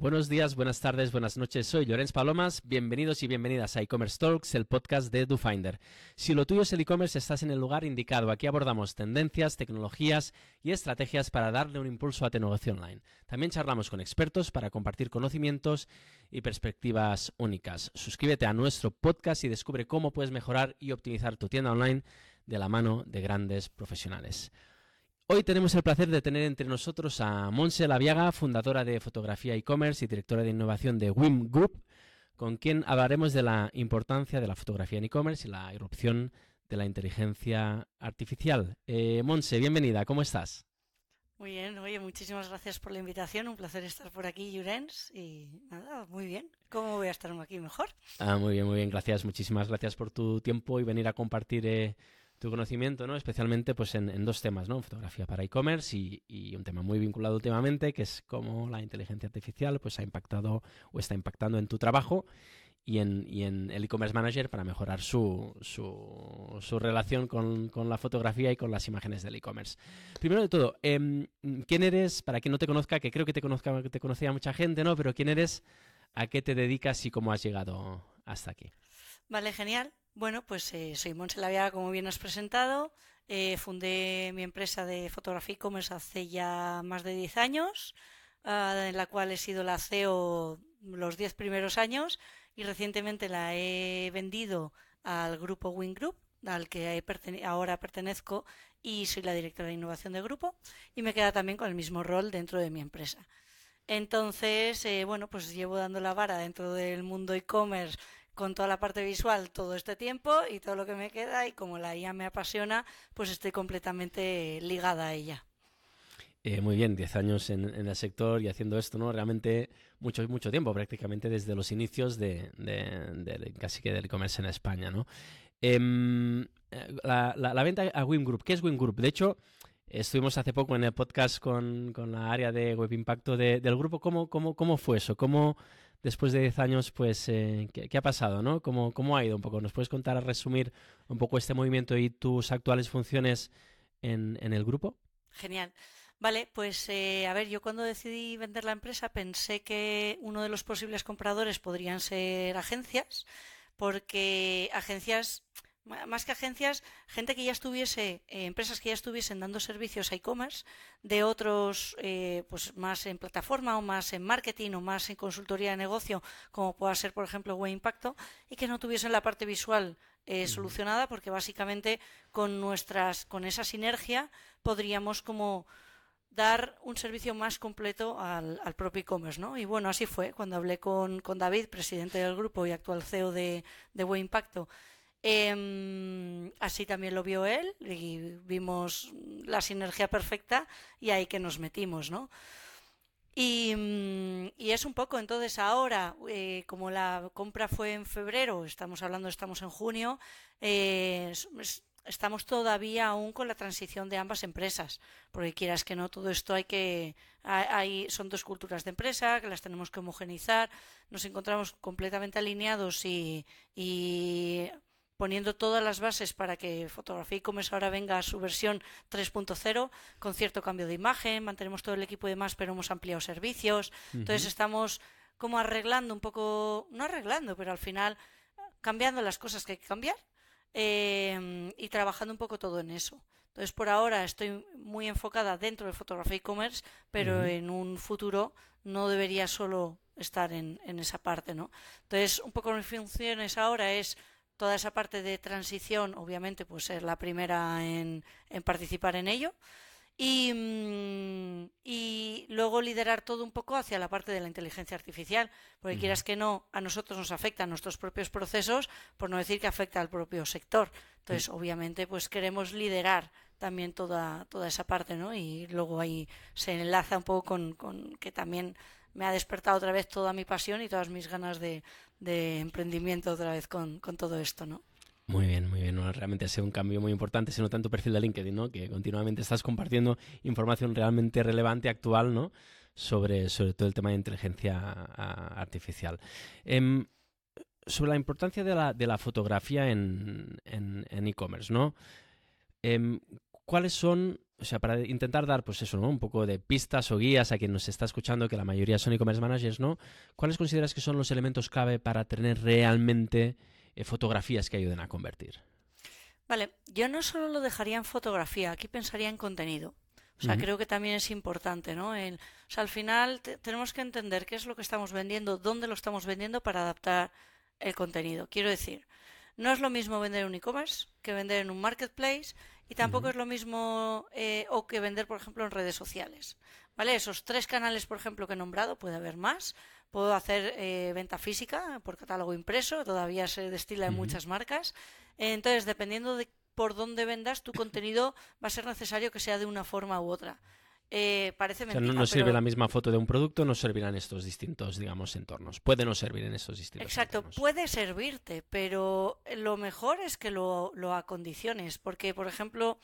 Buenos días, buenas tardes, buenas noches. Soy Lorenz Palomas. Bienvenidos y bienvenidas a e-commerce Talks, el podcast de DoFinder. Si lo tuyo es el e-commerce, estás en el lugar indicado. Aquí abordamos tendencias, tecnologías y estrategias para darle un impulso a tu negocio online. También charlamos con expertos para compartir conocimientos y perspectivas únicas. Suscríbete a nuestro podcast y descubre cómo puedes mejorar y optimizar tu tienda online de la mano de grandes profesionales. Hoy tenemos el placer de tener entre nosotros a Monse Laviaga, fundadora de Fotografía e-commerce y directora de innovación de WIM Group, con quien hablaremos de la importancia de la fotografía en e-commerce y la irrupción de la inteligencia artificial. Eh, Monse, bienvenida, ¿cómo estás? Muy bien, oye, muchísimas gracias por la invitación, un placer estar por aquí, Jurens, y nada, muy bien. ¿Cómo voy a estar aquí mejor? Ah, muy bien, muy bien, gracias, muchísimas gracias por tu tiempo y venir a compartir eh, tu conocimiento, ¿no? Especialmente pues en, dos temas, ¿no? Fotografía para e-commerce y, un tema muy vinculado últimamente, que es cómo la inteligencia artificial pues ha impactado o está impactando en tu trabajo y en, en el e-commerce manager para mejorar su, su, relación con, la fotografía y con las imágenes del e-commerce. Primero de todo, em, ¿quién eres? Para quien no te conozca, que creo que te conozca, que te conocía mucha gente, ¿no? Pero ¿quién eres? ¿A qué te dedicas y cómo has llegado hasta aquí? Vale, genial. Bueno, pues eh, soy Monse Lavia, como bien has presentado. Eh, fundé mi empresa de fotografía e-commerce hace ya más de 10 años, ah, en la cual he sido la CEO los 10 primeros años y recientemente la he vendido al grupo Wing Group, al que ahora pertenezco y soy la directora de innovación del grupo y me queda también con el mismo rol dentro de mi empresa. Entonces, eh, bueno, pues llevo dando la vara dentro del mundo e-commerce con toda la parte visual todo este tiempo y todo lo que me queda y como la IA me apasiona, pues estoy completamente ligada a ella. Eh, muy bien, 10 años en, el sector y haciendo esto, ¿no? Realmente mucho, mucho tiempo, prácticamente desde los inicios de, casi que del e-commerce en España, ¿no? Em, la, venta a Wim Group, ¿qué es Wim Group? De hecho, estuvimos hace poco en el podcast con, la área de Web Impacto del grupo. ¿Cómo, cómo, cómo fue eso? ¿Cómo después de 10 años, pues, eh, ¿qué, ha pasado? ¿no? ¿Cómo, ¿Cómo ha ido un poco? ¿Nos puedes contar, resumir un poco este movimiento y tus actuales funciones en, el grupo? Genial. Vale, pues eh, a ver, yo cuando decidí vender la empresa pensé que uno de los posibles compradores podrían ser agencias, porque agencias más que agencias, gente que ya estuviese, eh, empresas que ya estuviesen dando servicios a e-commerce de otros, eh, pues más en plataforma o más en marketing o más en consultoría de negocio, como pueda ser, por ejemplo, Web Impacto, y que no tuviesen la parte visual eh, solucionada, porque básicamente con nuestras, con esa sinergia podríamos como dar un servicio más completo al, propio e-commerce, ¿no? Y bueno, así fue. Cuando hablé con, con David, presidente del grupo y actual CEO de, de Web Impacto, Em, así también lo vio él y vimos la sinergia perfecta y ahí que nos metimos, ¿no? Y, mm, es un poco, entonces ahora, eh, como la compra fue en febrero, estamos hablando, estamos en junio, eh, estamos todavía aún con la transición de ambas empresas, porque quieras que no, todo esto hay que, hay, son dos culturas de empresa que las tenemos que homogenizar, nos encontramos completamente alineados y, y poniendo todas las bases para que Fotografía e-commerce ahora venga a su versión 3.0 con cierto cambio de imagen, mantenemos todo el equipo y demás, pero hemos ampliado servicios. Entonces estamos como arreglando un poco, no arreglando, pero al final cambiando las cosas que hay que cambiar eh, y trabajando un poco todo en eso. Entonces, por ahora estoy muy enfocada dentro de fotografía e-commerce, pero en un futuro no debería solo estar en, en esa parte, ¿no? Entonces, un poco mis funciones ahora es toda esa parte de transición, obviamente, pues ser la primera en, participar en ello. Mm, y, luego liderar todo un poco hacia la parte de la inteligencia artificial, porque quieras que no, a nosotros nos afecta a nuestros propios procesos, por no decir que afecta al propio sector. Entonces, obviamente, pues queremos liderar también toda, toda esa parte, ¿no? Y luego ahí se enlaza un poco con, con que también me ha despertado otra vez toda mi pasión y todas mis ganas de, emprendimiento otra vez con, todo esto, ¿no? Muy bien, muy bien. realmente ha sido un cambio muy importante. Se nota en tu perfil de LinkedIn, ¿no? Que continuamente estás compartiendo información realmente relevante, actual, ¿no? Sobre, sobre todo el tema de inteligencia artificial. Em, sobre la importancia de la, de la fotografía en e-commerce, ¿no? Em, ¿Cuáles son o sea, para intentar dar, pues eso, ¿no? Un poco de pistas o guías a quien nos está escuchando, que la mayoría son e-commerce managers, ¿no? ¿Cuáles consideras que son los elementos clave para tener realmente eh, fotografías que ayuden a convertir? Vale, yo no solo lo dejaría en fotografía, aquí pensaría en contenido. O sea, creo que también es importante, ¿no? o sea, al final tenemos que entender qué es lo que estamos vendiendo, dónde lo estamos vendiendo para adaptar el contenido. Quiero decir, no es lo mismo vender en un e-commerce que vender en un marketplace y tampoco es lo mismo eh, o que vender, por ejemplo, en redes sociales. ¿Vale? Esos tres canales, por ejemplo, que he nombrado, puede haber más. Puedo hacer eh, venta física por catálogo impreso, todavía se destila en muchas marcas. Entonces, dependiendo de por dónde vendas, tu contenido va a ser necesario que sea de una forma u otra. Eh, parece mentira, no, sirve la misma foto de un producto, no servirán estos distintos, digamos, entornos. Puede no servir en estos distintos Exacto, puede servirte, pero lo mejor es que lo, acondiciones, porque, por ejemplo,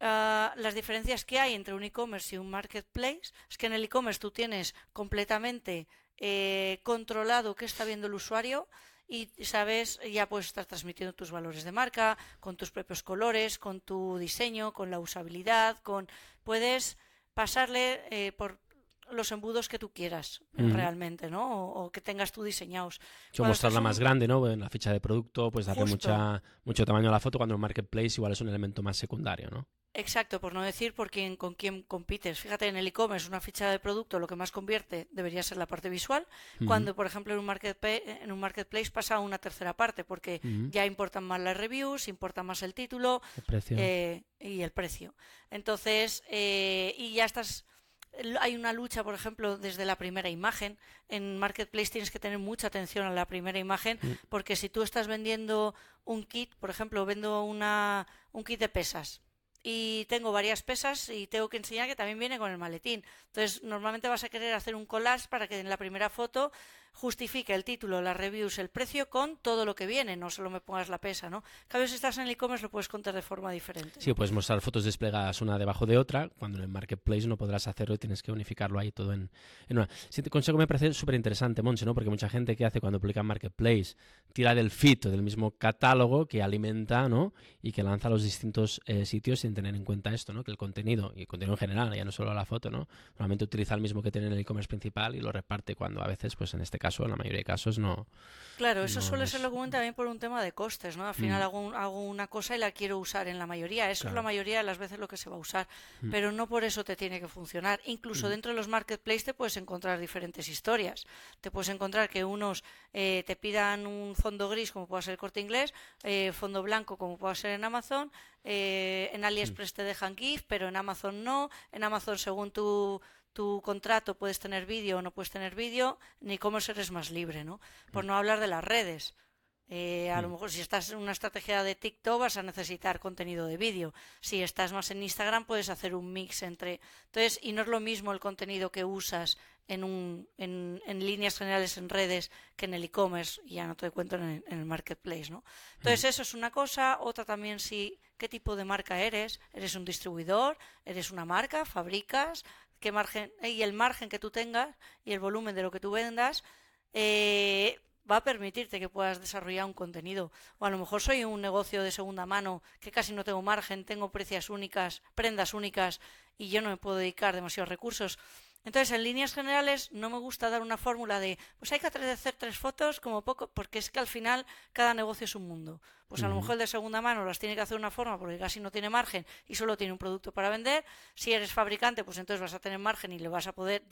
ah, las diferencias que hay entre un e-commerce y un marketplace es que en el e-commerce tú tienes completamente eh, controlado qué está viendo el usuario y sabes, ya puedes estar transmitiendo tus valores de marca, con tus propios colores, con tu diseño, con la usabilidad, con puedes pasarle eh, por los embudos que tú quieras realmente, ¿no? O, que tengas tú diseñados. O mostrarla más grande, ¿no? En la ficha de producto, pues darle mucha, mucho tamaño a la foto, cuando el marketplace igual es un elemento más secundario, ¿no? Exacto, por no decir por quién, con quién compites. Fíjate, en el e-commerce una ficha de producto lo que más convierte debería ser la parte visual, cuando por ejemplo en un, marketplace, en un marketplace pasa a una tercera parte, porque ya importan más las reviews, importa más el título eh, y el precio. Entonces, eh, y ya estás hay una lucha, por ejemplo, desde la primera imagen. En Marketplace tienes que tener mucha atención a la primera imagen, porque si tú estás vendiendo un kit, por ejemplo, vendo una, un kit de pesas, y tengo varias pesas y tengo que enseñar que también viene con el maletín. Entonces, normalmente vas a querer hacer un collage para que en la primera foto justifique el título, las reviews, el precio con todo lo que viene, no solo me pongas la pesa, ¿no? Cada vez si estás en el e-commerce lo puedes contar de forma diferente. Sí, puedes mostrar fotos desplegadas una debajo de otra, cuando en el marketplace no podrás hacerlo y tienes que unificarlo ahí todo en, una. Sí, te consejo me parece súper interesante, Monse, ¿no? Porque mucha gente que hace cuando publica marketplace tira del feed del mismo catálogo que alimenta, ¿no? Y que lanza a los distintos eh, sitios sin tener en cuenta esto, ¿no? Que el contenido, y el contenido en general, ya no solo la foto, ¿no? Normalmente utiliza el mismo que tiene en el e-commerce principal y lo reparte cuando a veces, pues en este caso, en la mayoría de casos, no. Claro, eso suele ser lo común también por un tema de costes, ¿no? Al final mm. hago, hago, una cosa y la quiero usar en la mayoría. Eso es la mayoría de las veces lo que se va a usar. Mm. Pero no por eso te tiene que funcionar. Incluso mm. dentro de los marketplaces te puedes encontrar diferentes historias. Te puedes encontrar que unos eh, te pidan un fondo gris, como pueda ser el corte inglés, eh, fondo blanco, como pueda ser en Amazon. Eh, en AliExpress te dejan GIF, pero en Amazon no. En Amazon, según tu tu contrato puedes tener vídeo o no puedes tener vídeo, ni cómo eres más libre, ¿no? Por mm. no hablar de las redes. Eh, a lo mm. mejor si estás en una estrategia de TikTok vas a necesitar contenido de vídeo. Si estás más en Instagram puedes hacer un mix entre... Entonces, y no es lo mismo el contenido que usas en, un, en, en líneas generales en redes que en el e-commerce, y ya no te cuento en el, marketplace, ¿no? Entonces, mm. eso es una cosa. Otra también si qué tipo de marca eres. ¿Eres un distribuidor? ¿Eres una marca? ¿Fabricas? Qué margen y el margen que tú tengas y el volumen de lo que tú vendas eh, va a permitirte que puedas desarrollar un contenido. O a lo mejor soy un negocio de segunda mano que casi no tengo margen, tengo precios únicas, prendas únicas y yo no me puedo dedicar demasiados recursos. Entonces, en líneas generales, no me gusta dar una fórmula de, pues hay que hacer tres fotos como poco, porque es que al final cada negocio es un mundo. Pues a lo mejor el de segunda mano las tiene que hacer de una forma porque casi no tiene margen y solo tiene un producto para vender. Si eres fabricante, pues entonces vas a tener margen y le vas a poder,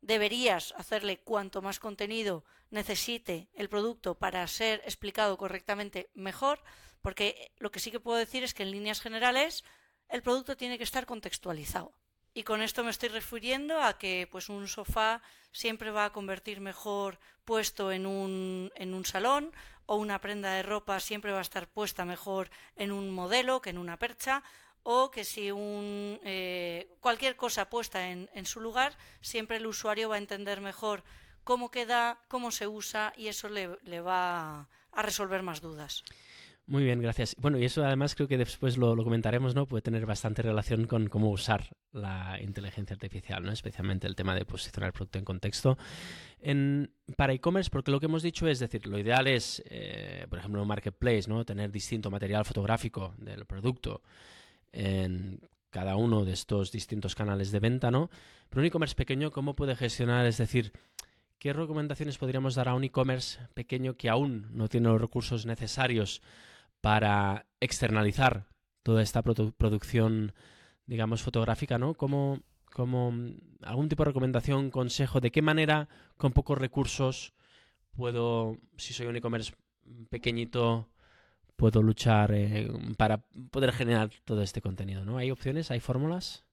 deberías hacerle cuanto más contenido necesite el producto para ser explicado correctamente mejor, porque lo que sí que puedo decir es que en líneas generales el producto tiene que estar contextualizado. Y con esto me estoy refiriendo a que pues un sofá siempre va a convertir mejor puesto en un, en un salón o una prenda de ropa siempre va a estar puesta mejor en un modelo que en una percha o que si un, eh, cualquier cosa puesta en, en su lugar, siempre el usuario va a entender mejor cómo queda, cómo se usa y eso le, le va a resolver más dudas. Muy bien, gracias. Bueno, y eso además creo que después lo, comentaremos, ¿no? Puede tener bastante relación con cómo usar la inteligencia artificial, ¿no? Especialmente el tema de posicionar el producto en contexto. En, para e-commerce, porque lo que hemos dicho es decir, lo ideal es, eh, por ejemplo, un marketplace, ¿no? Tener distinto material fotográfico del producto en cada uno de estos distintos canales de venta, ¿no? Pero un e-commerce pequeño, ¿cómo puede gestionar? Es decir, ¿qué recomendaciones podríamos dar a un e-commerce pequeño que aún no tiene los recursos necesarios para externalizar toda esta producción, digamos, fotográfica, ¿no? ¿Cómo, como algún tipo de recomendación, consejo, de qué manera con pocos recursos puedo, si soy un e-commerce pequeñito, puedo luchar eh, para poder generar todo este contenido, ¿no? ¿Hay opciones? ¿Hay fórmulas?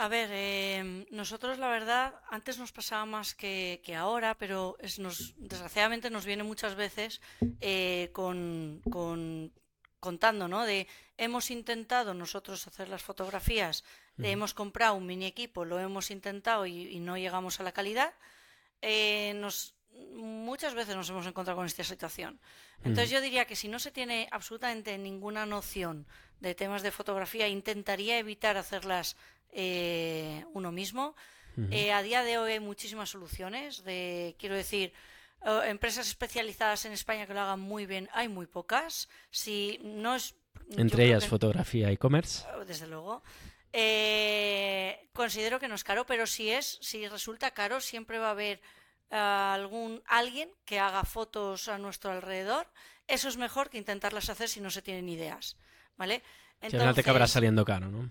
A ver, em, nosotros la verdad, antes nos pasaba más que, ahora, pero es, nos, desgraciadamente nos viene muchas veces eh, con, con, contando, ¿no? De hemos intentado nosotros hacer las fotografías, hemos comprado un mini equipo, lo hemos intentado y, no llegamos a la calidad. Eh, nos, muchas veces nos hemos encontrado con esta situación. Entonces yo diría que si no se tiene absolutamente ninguna noción de temas de fotografía, intentaría evitar hacerlas eh, uno mismo. Eh, a día de hoy hay muchísimas soluciones. De, quiero decir, empresas especializadas en España que lo hagan muy bien, hay muy pocas. Si no es entre ellas fotografía e-commerce. Oh, desde luego. Eh, considero que no es caro, pero si es, si resulta caro, siempre va a haber eh, algún alguien que haga fotos a nuestro alrededor. Eso es mejor que intentarlas hacer si no se tienen ideas, ¿vale? Entonces, al te acabará saliendo caro, ¿no?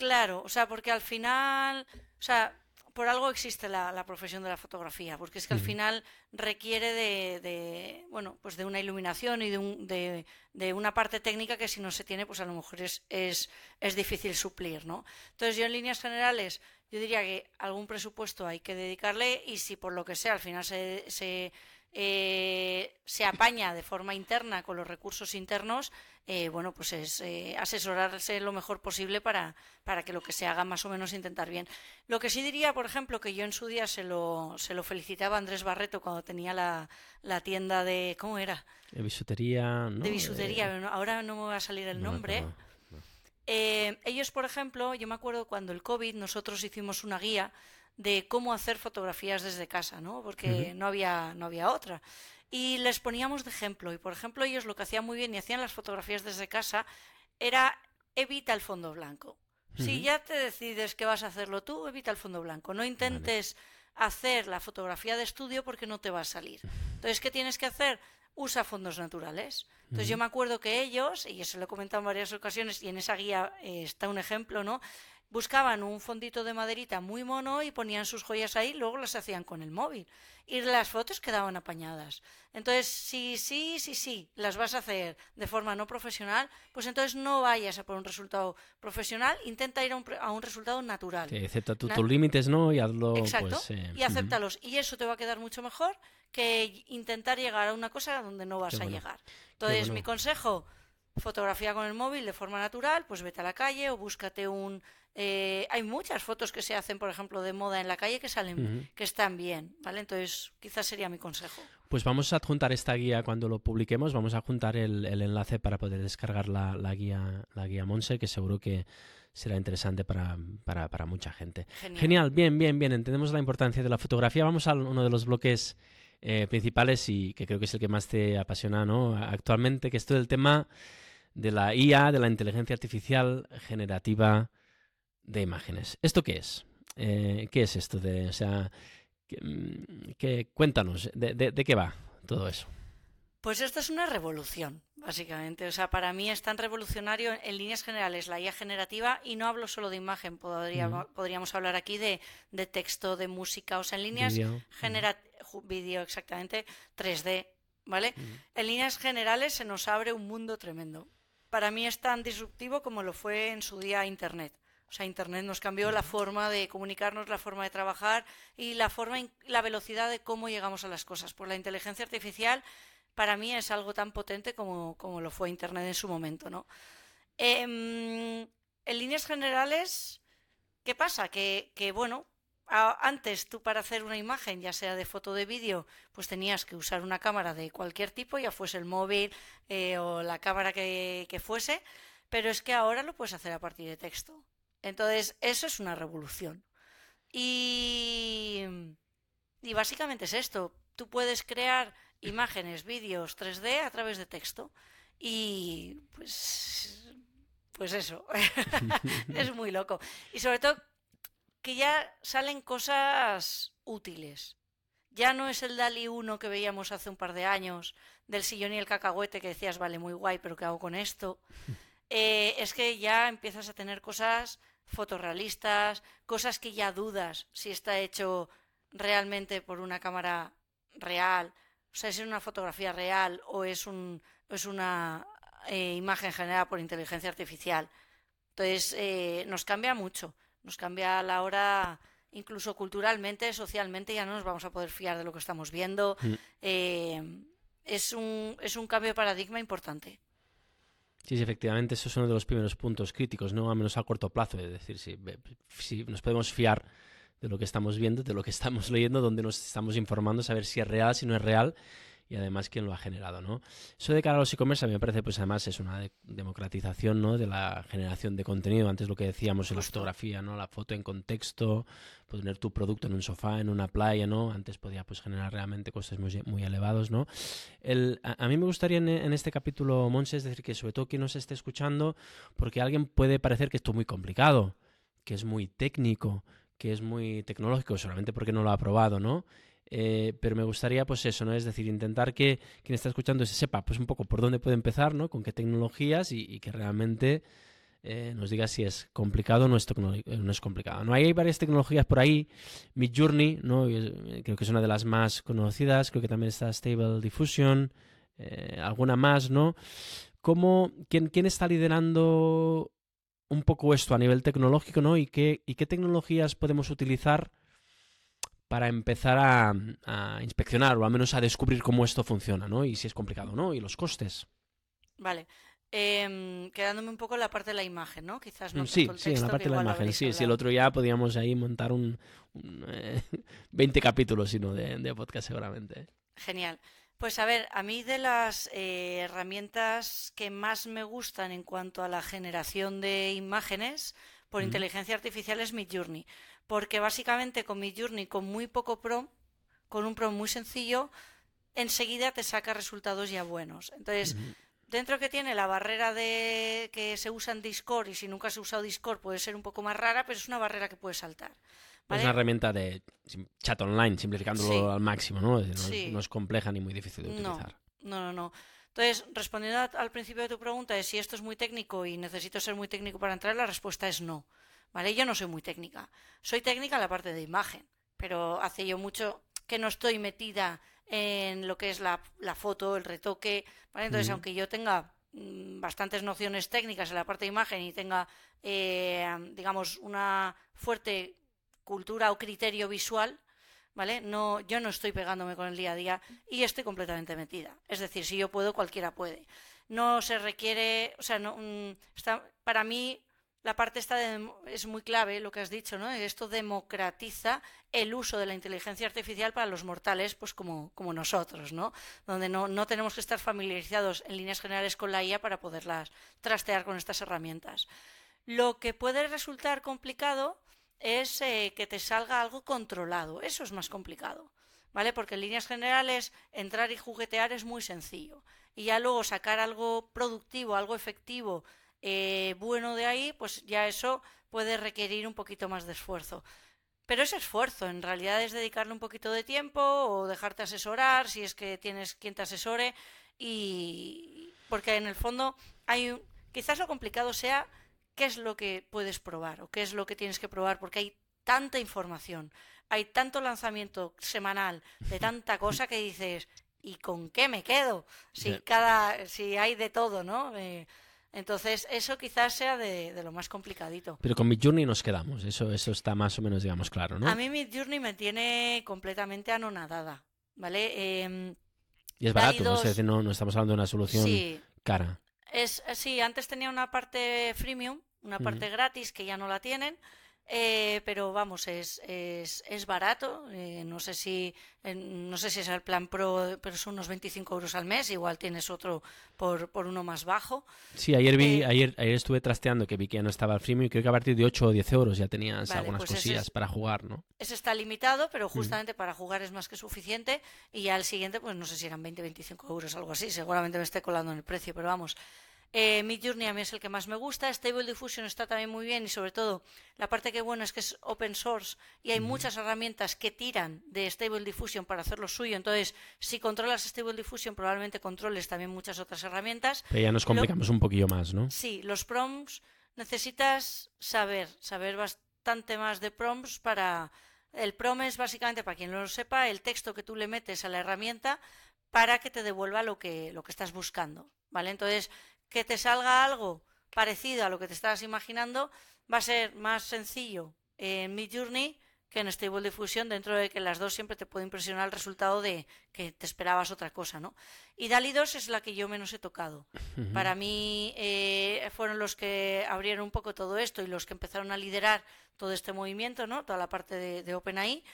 Claro, o sea, porque al final, o sea, por algo existe la, profesión de la fotografía, porque es que al final requiere de, bueno, pues de una iluminación y de, de, una parte técnica que si no se tiene, pues a lo mejor es, es, es, difícil suplir, ¿no? Entonces yo en líneas generales, yo diría que algún presupuesto hay que dedicarle y si por lo que sea al final se, se eh, se apaña de forma interna con los recursos internos, eh, bueno, pues es eh, asesorarse lo mejor posible para, para que lo que se haga más o menos intentar bien. Lo que sí diría, por ejemplo, que yo en su día se lo, se lo felicitaba a Andrés Barreto cuando tenía la, la tienda de, ¿cómo era? De bisutería, De bisutería, ahora no me va a salir el nombre. ellos, por ejemplo, yo me acuerdo cuando el COVID nosotros hicimos una guía de cómo hacer fotografías desde casa, ¿no? Porque no, había, no había otra. Y les poníamos de ejemplo. Y por ejemplo, ellos lo que hacían muy bien y hacían las fotografías desde casa era evita el fondo blanco. Si ya te decides que vas a hacerlo tú, evita el fondo blanco. No intentes hacer la fotografía de estudio porque no te va a salir. Entonces, ¿qué tienes que hacer? Usa fondos naturales. Entonces, yo me acuerdo que ellos, y eso lo he comentado en varias ocasiones, y en esa guía eh, está un ejemplo, ¿no? Buscaban un fondito de maderita muy mono y ponían sus joyas ahí, luego las hacían con el móvil. Y las fotos quedaban apañadas. Entonces, si sí, sí, sí, las vas a hacer de forma no profesional, pues entonces no vayas a por un resultado profesional, intenta ir a un, resultado natural. Que acepta tus límites, ¿no? Y hazlo. Exacto, pues, eh, y acéptalos. Y eso te va a quedar mucho mejor que intentar llegar a una cosa donde no vas a llegar. Entonces, mi consejo, fotografía con el móvil de forma natural, pues vete a la calle o búscate un eh, hay muchas fotos que se hacen, por ejemplo, de moda en la calle que salen, que están bien, ¿vale? Entonces, quizás sería mi consejo. Pues vamos a adjuntar esta guía cuando lo publiquemos, vamos a adjuntar el, enlace para poder descargar la, guía, la guía Monse, que seguro que será interesante para, mucha gente. Genial. bien, bien, bien. Entendemos la importancia de la fotografía. Vamos a uno de los bloques eh, principales y que creo que es el que más te apasiona ¿no? actualmente, que es todo el tema de la IA, de la inteligencia artificial generativa de imágenes. ¿Esto qué es? Eh, ¿Qué es esto de, o sea, que, mm, cuéntanos, de, qué va todo eso? Pues esto es una revolución, básicamente. O sea, para mí es tan revolucionario en líneas generales la IA generativa y no hablo solo de imagen, podríamos, podríamos hablar aquí de, texto, de música, o sea, en líneas generativas, vídeo exactamente, 3D, ¿vale? En líneas generales se nos abre un mundo tremendo. Para mí es tan disruptivo como lo fue en su día Internet. O sea, Internet nos cambió la forma de comunicarnos, la forma de trabajar y la forma, la velocidad de cómo llegamos a las cosas. Por la inteligencia artificial, para mí es algo tan potente como, como lo fue Internet en su momento, ¿no? Em, en líneas generales, ¿qué pasa? Que, que bueno, antes tú para hacer una imagen, ya sea de foto o de vídeo, pues tenías que usar una cámara de cualquier tipo, ya fuese el móvil eh, o la cámara que, fuese, pero es que ahora lo puedes hacer a partir de texto. Entonces, eso es una revolución. Y, y básicamente es esto. Tú puedes crear imágenes, vídeos 3D a través de texto. Y pues pues eso, es muy loco. Y sobre todo que ya salen cosas útiles. Ya no es el DALI 1 que veíamos hace un par de años, del sillón y el cacahuete que decías, vale, muy guay, pero ¿qué hago con esto? Eh, es que ya empiezas a tener cosas fotorrealistas, cosas que ya dudas si está hecho realmente por una cámara real, o sea, si es una fotografía real o es, un, es una eh, imagen generada por inteligencia artificial. Entonces, eh, nos cambia mucho, nos cambia la hora incluso culturalmente, socialmente, ya no nos vamos a poder fiar de lo que estamos viendo. Mm. Eh, es, un, es un cambio de paradigma importante. Sí, sí, efectivamente, eso es uno de los primeros puntos críticos, ¿no? A menos a corto plazo, es decir, si, si nos podemos fiar de lo que estamos viendo, de lo que estamos leyendo, donde nos estamos informando, saber si es real, si no es real y además quién lo ha generado, ¿no? Eso de cara a los e-commerce a mí me parece, pues además es una democratización, ¿no? De la generación de contenido. Antes lo que decíamos en la fotografía, ¿no? La foto en contexto, poner tu producto en un sofá, en una playa, ¿no? Antes podía pues generar realmente costes muy, muy elevados, ¿no? El, a, mí me gustaría en, este capítulo, Monse, es decir, que sobre todo quien nos esté escuchando, porque a alguien puede parecer que esto es muy complicado, que es muy técnico, que es muy tecnológico, solamente porque no lo ha probado, ¿no? Eh, pero me gustaría, pues eso, ¿no? Es decir, intentar que quien está escuchando se sepa, pues un poco por dónde puede empezar, ¿no? Con qué tecnologías y, que realmente eh, nos diga si es complicado o no es, no es complicado. ¿no? Hay varias tecnologías por ahí. Midjourney, ¿no? Eh, creo que es una de las más conocidas. Creo que también está Stable Diffusion. alguna más, ¿no? ¿Cómo, quién, ¿Quién está liderando un poco esto a nivel tecnológico, ¿no? ¿Y qué, y qué tecnologías podemos utilizar para empezar a, inspeccionar o al menos a descubrir cómo esto funciona, ¿no? Y si es complicado, ¿no? Y los costes. Vale. Em, quedándome un poco en la parte de la imagen, ¿no? Quizás no. Sí, sí, en la parte de la imagen. Sí, sí, el otro ya podríamos ahí montar un, 20 eh, capítulos, sino de, podcast seguramente. Genial. Pues a ver, a mí de las eh, herramientas que más me gustan en cuanto a la generación de imágenes por inteligencia artificial es Midjourney porque básicamente con Midjourney, con muy poco pro, con un pro muy sencillo, enseguida te saca resultados ya buenos. Entonces, dentro que tiene la barrera de que se usa en Discord y si nunca se ha usado Discord puede ser un poco más rara, pero es una barrera que puede saltar. Es una herramienta de chat online, simplificándolo al máximo, ¿no? no, es, compleja ni muy difícil de utilizar. No, no, no. Entonces, respondiendo al principio de tu pregunta de si esto es muy técnico y necesito ser muy técnico para entrar, la respuesta es no. ¿Vale? Yo no soy muy técnica. Soy técnica en la parte de imagen, pero hace yo mucho que no estoy metida en lo que es la, foto, el retoque, ¿vale? Entonces, aunque yo tenga mm, bastantes nociones técnicas en la parte de imagen y tenga, eh, digamos, una fuerte cultura o criterio visual, ¿vale? No, yo no estoy pegándome con el día a día y estoy completamente metida. Es decir, si yo puedo, cualquiera puede. No se requiere, o sea, no, mm, está, para mí la parte esta es muy clave lo que has dicho, ¿no? Esto democratiza el uso de la inteligencia artificial para los mortales, pues como, como nosotros, ¿no? Donde no, no, tenemos que estar familiarizados en líneas generales con la IA para poderlas trastear con estas herramientas. Lo que puede resultar complicado es eh, que te salga algo controlado. Eso es más complicado, ¿vale? Porque en líneas generales entrar y juguetear es muy sencillo. Y ya luego sacar algo productivo, algo efectivo, eh, bueno de ahí, pues ya eso puede requerir un poquito más de esfuerzo. Pero ese esfuerzo en realidad es dedicarle un poquito de tiempo o dejarte asesorar si es que tienes quien te asesore y porque en el fondo hay un... quizás lo complicado sea qué es lo que puedes probar o qué es lo que tienes que probar porque hay tanta información, hay tanto lanzamiento semanal de tanta cosa que dices ¿y con qué me quedo? Si cada si hay de todo, ¿no? Eh, entonces, eso quizás sea de, lo más complicadito. Pero con Midjourney nos quedamos, eso, eso está más o menos, digamos, claro, ¿no? A mí Midjourney me tiene completamente anonadada, ¿vale? Em, y es barato, ¿no? no, estamos hablando de una solución cara. Es, sí, antes tenía una parte freemium, una parte gratis que ya no la tienen. Eh, pero vamos, es, es, es barato. Eh, no sé si no sé si es el plan pro, pero son unos 25 euros al mes. Igual tienes otro por, por uno más bajo. Sí, ayer vi, eh, ayer, ayer estuve trasteando que vi que ya no estaba el freemium y creo que a partir de 8 o 10 euros ya tenías algunas pues cosillas para jugar, ¿no? Ese está limitado, pero justamente para jugar es más que suficiente. Y ya el siguiente, pues no sé si eran 20, 25 euros, algo así. Seguramente me esté colando en el precio, pero vamos. Eh, Midjourney a mí es el que más me gusta. Stable Diffusion está también muy bien y sobre todo la parte que bueno es que es open source y hay muchas herramientas que tiran de Stable Diffusion para hacer lo suyo. Entonces, si controlas Stable Diffusion, probablemente controles también muchas otras herramientas. Pero ya nos complicamos un poquillo más, ¿no? Sí, los prompts necesitas saber, saber bastante más de prompts para... El prompt es básicamente, para quien no lo sepa, el texto que tú le metes a la herramienta para que te devuelva lo que, lo que estás buscando, ¿vale? Entonces, que te salga algo parecido a lo que te estabas imaginando va a ser más sencillo en Midjourney que en Stable Diffusion, dentro de que las dos siempre te puede impresionar el resultado de que te esperabas otra cosa, ¿no? Y DALI 2 es la que yo menos he tocado. Para mí eh, fueron los que abrieron un poco todo esto y los que empezaron a liderar todo este movimiento, ¿no? Toda la parte de, de OpenAI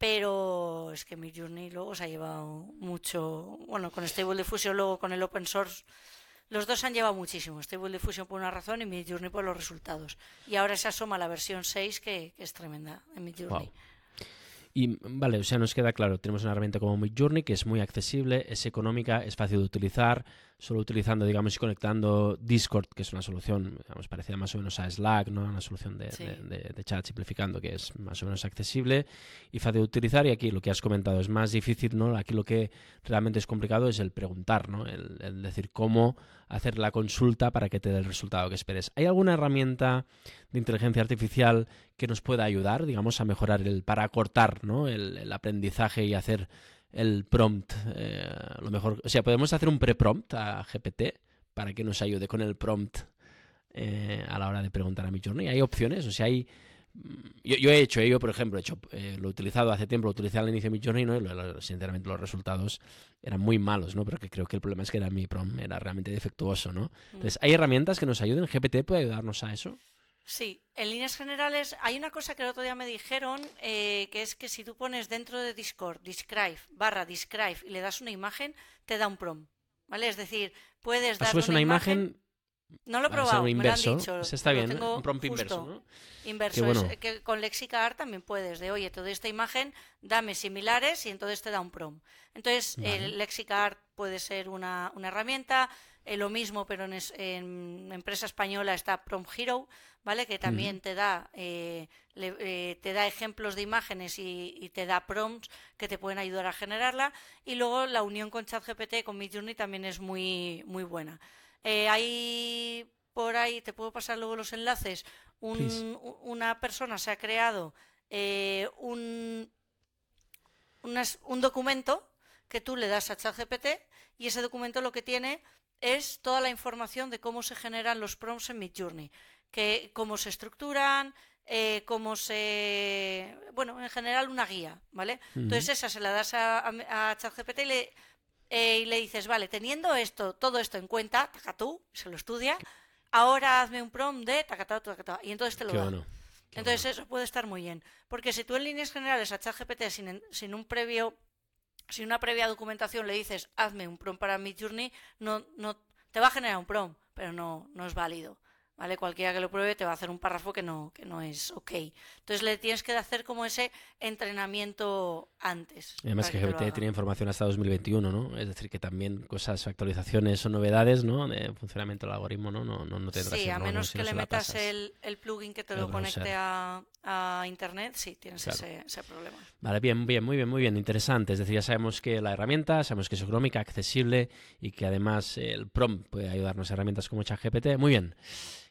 pero es que Midjourney luego se ha llevado mucho, bueno, con Stable Diffusion, luego con el open source, los dos han llevado muchísimo. Stable Diffusion por una razón y Midjourney por los resultados. Y ahora se asoma la versión 6 que, es tremenda en Midjourney. Y vale, o sea, nos queda claro, tenemos una herramienta como Midjourney que es muy accesible, es económica, es fácil de utilizar, solo utilizando, digamos, y conectando Discord, que es una solución, digamos, parecida más o menos a Slack, ¿no? Una solución de, de, chat simplificando que es más o menos accesible y fácil de utilizar. Y aquí lo que has comentado es más difícil, ¿no? Aquí lo que realmente es complicado es el preguntar, ¿no? El, decir cómo hacer la consulta para que te dé el resultado que esperes. ¿Hay alguna herramienta de inteligencia artificial que nos pueda ayudar, digamos, a mejorar el, para acortar, ¿no? el aprendizaje y hacer el prompt, eh, lo mejor, o sea, podemos hacer un pre-prompt a GPT para que nos ayude con el prompt eh, a la hora de preguntar a Midjourney. Hay opciones, o sea, hay... Mm, yo, he hecho, yo por ejemplo, he hecho, eh, lo he utilizado hace tiempo, lo utilicé al inicio de Midjourney, ¿no? Y sinceramente los resultados eran muy malos, ¿no? Pero que creo que el problema es que era mi prompt, era realmente defectuoso, ¿no? Mm. Entonces, ¿hay herramientas que nos ayuden? ¿GPT puede ayudarnos a eso? Sí, en líneas generales hay una cosa que el otro día me dijeron, eh, que es que si tú pones dentro de Discord, describe, barra describe, y le das una imagen, te da un prom. ¿Vale? Es decir, puedes dar una, una, imagen... No lo he probado, me lo han dicho. está bien, un prompt inverso, ¿no? Inverso, que con LexicaArt también puedes, de oye, toda esta imagen, dame similares y entonces te da un prom. Entonces, el LexicaArt puede ser una, una herramienta, eh, lo mismo, pero en, en, empresa española está Prompt Hero, ¿vale? Que también te da eh, eh, te da ejemplos de imágenes y, te da prompts que te pueden ayudar a generarla. Y luego la unión con ChatGPT, con Midjourney también es muy, muy buena. hay por ahí, te puedo pasar luego los enlaces, una persona se ha creado un, un documento que tú le das a ChatGPT y ese documento lo que tiene es toda la información de cómo se generan los prompts en Midjourney, que cómo se estructuran, eh, cómo se, bueno, en general una guía, ¿vale? Entonces esa se la das a, a, ChatGPT y le, eh, y le dices, vale, teniendo esto, todo esto en cuenta, taca tú, se lo estudia, ahora hazme un prompt de tacatá, tacatá, y entonces te lo da. Entonces eso puede estar muy bien, porque si tú en líneas generales a ChatGPT sin, sin un previo si una previa documentación le dices hazme un prompt para Midjourney, no, no te va a generar un prompt, pero no, no es válido. ¿Vale? Cualquiera que lo pruebe te va a hacer un párrafo que no, que no es ok. Entonces le tienes que hacer como ese entrenamiento antes. además que GPT tiene información hasta 2021, ¿no? Es decir, que también cosas, actualizaciones o novedades, ¿no? De funcionamiento del algoritmo, ¿no? No, no, no Sí, a menos que le metas el, el, plugin que te lo conecte a, a, Internet, sí, tienes ese, ese, problema. Vale, bien, bien, muy bien, muy bien, interesante. Es decir, ya sabemos que la herramienta, sabemos que es económica, accesible y que además el prompt puede ayudarnos a herramientas como ChatGPT. Muy bien.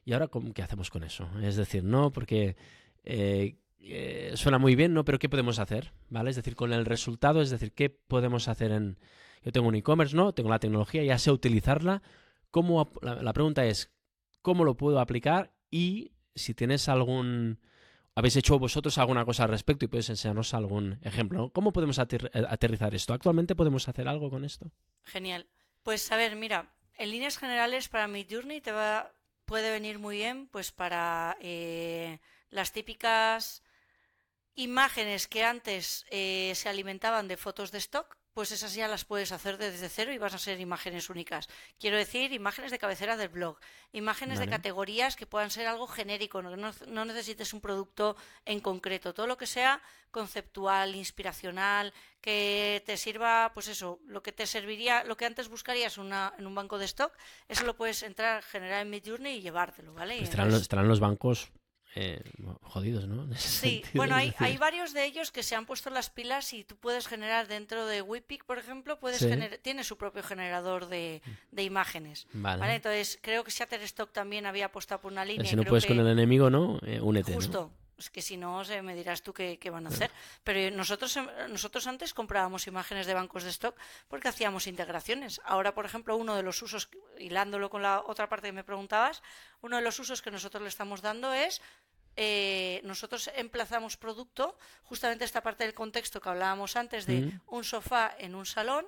¿Y ahora qué hacemos con eso? Es decir, no, porque eh, eh, suena muy bien, ¿no? Pero ¿qué podemos hacer? ¿Vale? Es decir, con el resultado, es decir, ¿qué podemos hacer en... Yo tengo un e-commerce, ¿no? Tengo la tecnología, ya sé utilizarla. ¿Cómo, la, pregunta es, ¿cómo lo puedo aplicar? Y si tienes algún... ¿Habéis hecho vosotros alguna cosa al respecto y puedes enseñarnos algún ejemplo? ¿Cómo podemos aterrizar esto? ¿Actualmente podemos hacer algo con esto? Genial. Pues a ver, mira, en líneas generales para mi journey te va puede venir muy bien pues para eh, las típicas imágenes que antes eh, se alimentaban de fotos de stock, pues esas ya las puedes hacer desde cero y vas a ser imágenes únicas. Quiero decir, imágenes de cabecera del blog, imágenes de categorías que puedan ser algo genérico, no, no, necesites un producto en concreto, todo lo que sea conceptual, inspiracional, que te sirva, pues eso, lo que te serviría, lo que antes buscarías una, en un banco de stock, eso lo puedes entrar, generar en Midjourney y llevártelo, ¿vale? estarán, los, estarán los bancos eh, jodidos, ¿no? Sí, bueno, hay, hay, varios de ellos que se han puesto las pilas y tú puedes generar dentro de Wipic, por ejemplo, puedes tiene su propio generador de, de imágenes. Vale. Entonces, creo que Shutterstock también había apostado por una línea. Si no puedes con el enemigo, ¿no? Eh, únete. Justo. Es que si no, me dirás tú qué, van a hacer. Pero nosotros, em, nosotros antes comprábamos imágenes de bancos de stock porque hacíamos integraciones. Ahora, por ejemplo, uno de los usos, hilándolo con la otra parte que me preguntabas, uno de los usos que nosotros le estamos dando es eh, nosotros emplazamos producto, justamente esta parte del contexto que hablábamos antes de mm. un sofá en un salón,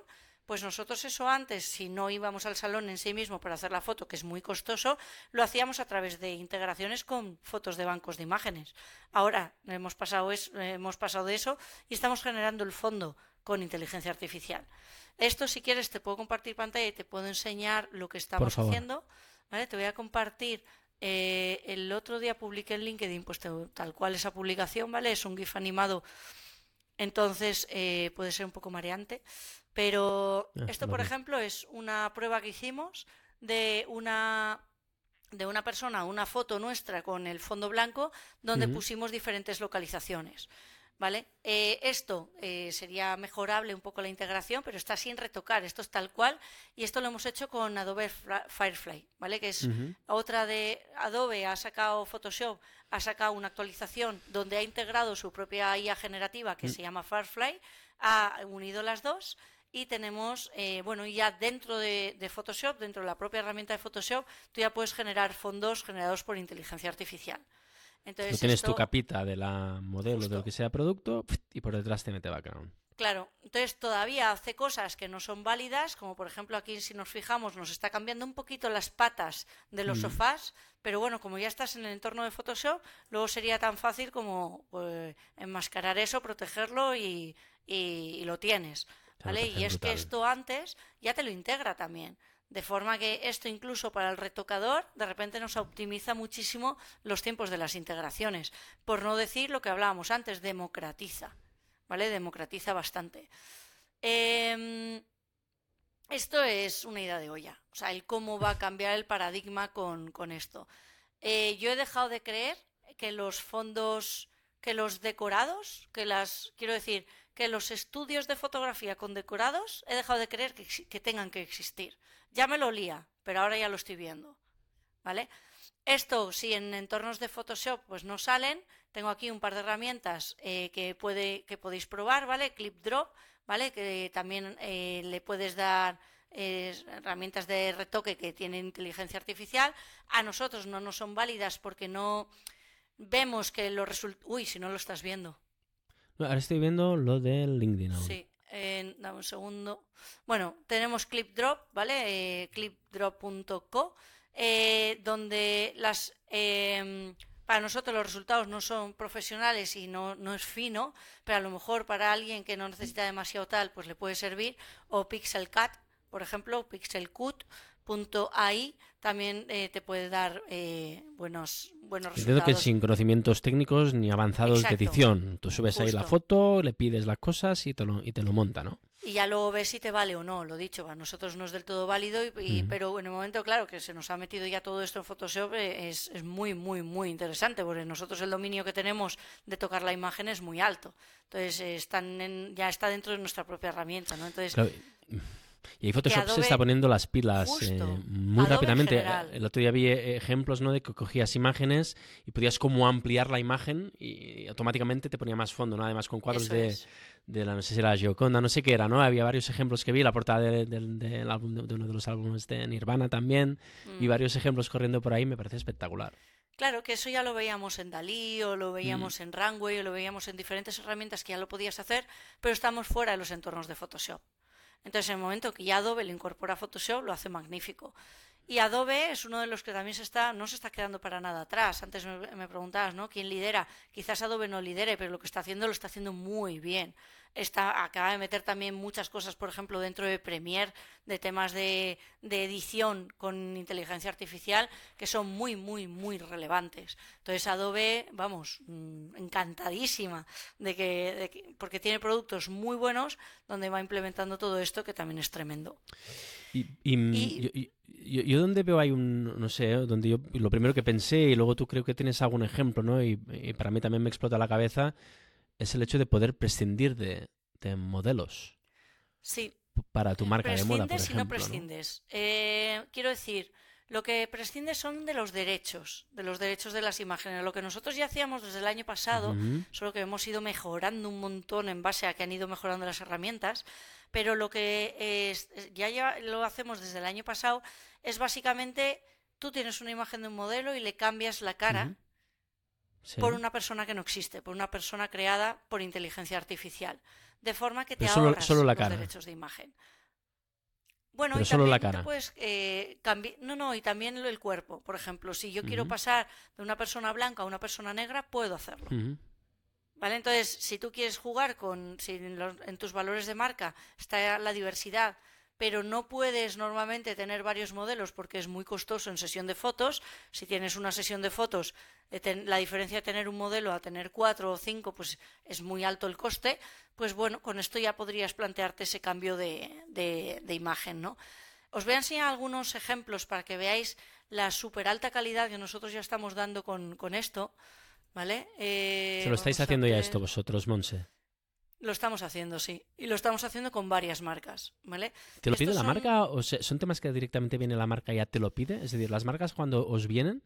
pues nosotros eso antes, si no íbamos al salón en sí mismo para hacer la foto, que es muy costoso, lo hacíamos a través de integraciones con fotos de bancos de imágenes. Ahora hemos pasado, hemos pasado de eso y estamos generando el fondo con inteligencia artificial. Esto, si quieres, te puedo compartir pantalla y te puedo enseñar lo que estamos haciendo. Te voy a compartir. Eh, el otro día publiqué en LinkedIn, pues tal cual esa publicación, ¿vale? Es un GIF animado entonces eh, puede ser un poco mareante. Pero ah, esto, por ejemplo, es una prueba que hicimos de una de una persona, una foto nuestra con el fondo blanco, donde pusimos diferentes localizaciones. ¿Vale? Eh, esto eh, sería mejorable un poco la integración, pero está sin retocar. Esto es tal cual. Y esto lo hemos hecho con Adobe Firefly, ¿vale? Que es otra de Adobe ha sacado Photoshop, ha sacado una actualización donde ha integrado su propia IA generativa que mm. se llama Firefly, ha unido las dos y tenemos, eh, bueno, ya dentro de, Photoshop, dentro de la propia herramienta de Photoshop, tú ya puedes generar fondos generados por inteligencia artificial. Entonces, tienes tu capita de la modelo de lo que sea producto y por detrás te mete background. Claro, entonces todavía hace cosas que no son válidas, como por ejemplo aquí si nos fijamos nos está cambiando un poquito las patas de los mm. sofás, pero bueno, como ya estás en el entorno de Photoshop, luego sería tan fácil como pues, enmascarar eso, protegerlo y, y, lo tienes. ¿vale? Y es que esto antes ya te lo integra también. De forma que esto incluso para el retocador de repente nos optimiza muchísimo los tiempos de las integraciones. Por no decir lo que hablábamos antes, democratiza. ¿Vale? Democratiza bastante. Em, esto es una idea de olla. O sea, el cómo va a cambiar el paradigma con, esto. Eh, yo he dejado de creer que los fondos, que los decorados, que las, quiero decir, que los estudios de fotografía con decorados he dejado de creer que, tengan que existir. Ya me lo olía, pero ahora ya lo estoy viendo. ¿Vale? Esto, si en entornos de Photoshop pues no salen, tengo aquí un par de herramientas eh, que, puede, que podéis probar, ¿vale? Clip Drop, ¿vale? Que también eh, le puedes dar eh, herramientas de retoque que tienen inteligencia artificial. A nosotros no nos son válidas porque no vemos que los resultados... Uy, si no lo estás viendo. Ahora estoy viendo lo del LinkedIn. Sí, dame un segundo. Bueno, tenemos ClipDrop, ¿vale? Eh, clipdrop.co, eh, donde las em, para nosotros los resultados no son profesionales y no, no es fino, pero a lo mejor para alguien que no necesita demasiado tal, pues le puede servir. O PixelCut, por ejemplo, pixelcut.ai también eh, te puede dar eh, buenos, buenos resultados. Entiendo que sin conocimientos técnicos ni avanzados de edición. Tú subes ahí la foto, le pides las cosas y te lo, y te lo monta, ¿no? Y ya luego ves si te vale o no, lo dicho, a nosotros no es del todo válido, y, pero en el momento, claro, que se nos ha metido ya todo esto en Photoshop eh, es, es, muy, muy, muy interesante, porque nosotros el dominio que tenemos de tocar la imagen es muy alto. Entonces, están ya está dentro de nuestra propia herramienta, ¿no? Entonces... Y ahí Photoshop se está poniendo las pilas eh, muy rápidamente. El otro día vi eh, ejemplos ¿no? de que cogías imágenes y podías como ampliar la imagen y automáticamente te ponía más fondo, ¿no? Además con cuadros de, de, la, no sé si era Gioconda, no sé qué era, ¿no? Había varios ejemplos que vi, la portada de, uno de los álbumes de Nirvana también, y mm. varios ejemplos corriendo por ahí, me parece espectacular. Claro, que eso ya lo veíamos en Dalí o lo veíamos mm. en Runway o lo veíamos en diferentes herramientas que ya lo podías hacer, pero estamos fuera de los entornos de Photoshop. Entonces, en el momento que ya Adobe le incorpora a Photoshop, lo hace magnífico. Y Adobe es uno de los que también se está, no se está quedando para nada atrás. Antes me, preguntabas, ¿no? ¿Quién lidera? Quizás Adobe no lidere, pero lo que está haciendo lo está haciendo muy bien. Está, acaba de meter también muchas cosas, por ejemplo, dentro de Premiere, de temas de, de, edición con inteligencia artificial, que son muy, muy, muy relevantes. Entonces Adobe, vamos, mm, encantadísima de que, de que, porque tiene productos muy buenos donde va implementando todo esto, que también es tremendo. Y, y, y... Yo, yo, donde veo hay un, no sé, donde yo lo primero que pensé y luego tú creo que tienes algún ejemplo, ¿no? Y, y para mí también me explota la cabeza es el hecho de poder prescindir de, de modelos. Sí. Para tu marca de moda, por ejemplo. y no prescindes. ¿no? Eh, quiero decir, lo que prescindes son de los derechos, de los derechos de las imágenes. Lo que nosotros ya hacíamos desde el año pasado, uh -huh. solo que hemos ido mejorando un montón en base a que han ido mejorando las herramientas, pero lo que es, ya, ya lo hacemos desde el año pasado es básicamente tú tienes una imagen de un modelo y le cambias la cara. Uh -huh. Sí. por una persona que no existe, por una persona creada por inteligencia artificial, de forma que te Pero solo, ahorras solo la los cara. derechos de imagen. Bueno, Pero y solo la también cara. tú puedes, eh, no, no, y también el cuerpo. Por ejemplo, si yo quiero pasar de una persona blanca a una persona negra, puedo hacerlo. ¿Vale? Entonces, si tú quieres jugar con, si en, los- en tus valores de marca está la diversidad, pero no puedes normalmente tener varios modelos porque es muy costoso en sesión de fotos, si tienes una sesión de fotos, eh, la diferencia de tener un modelo a tener cuatro o cinco, pues es muy alto el coste, pues bueno, con esto ya podrías plantearte ese cambio de, de- de imagen, ¿no? Os voy a enseñar algunos ejemplos para que veáis la súper alta calidad que nosotros ya estamos dando con, con esto, ¿vale? Eh, Se lo estáis haciendo ya esto vosotros, Monse. Lo estamos haciendo, sí. Y lo estamos haciendo con varias marcas, ¿vale? ¿Te lo Estos pide la son- marca o son temas que directamente viene la marca y ya te lo pide? Es decir, las marcas cuando os vienen,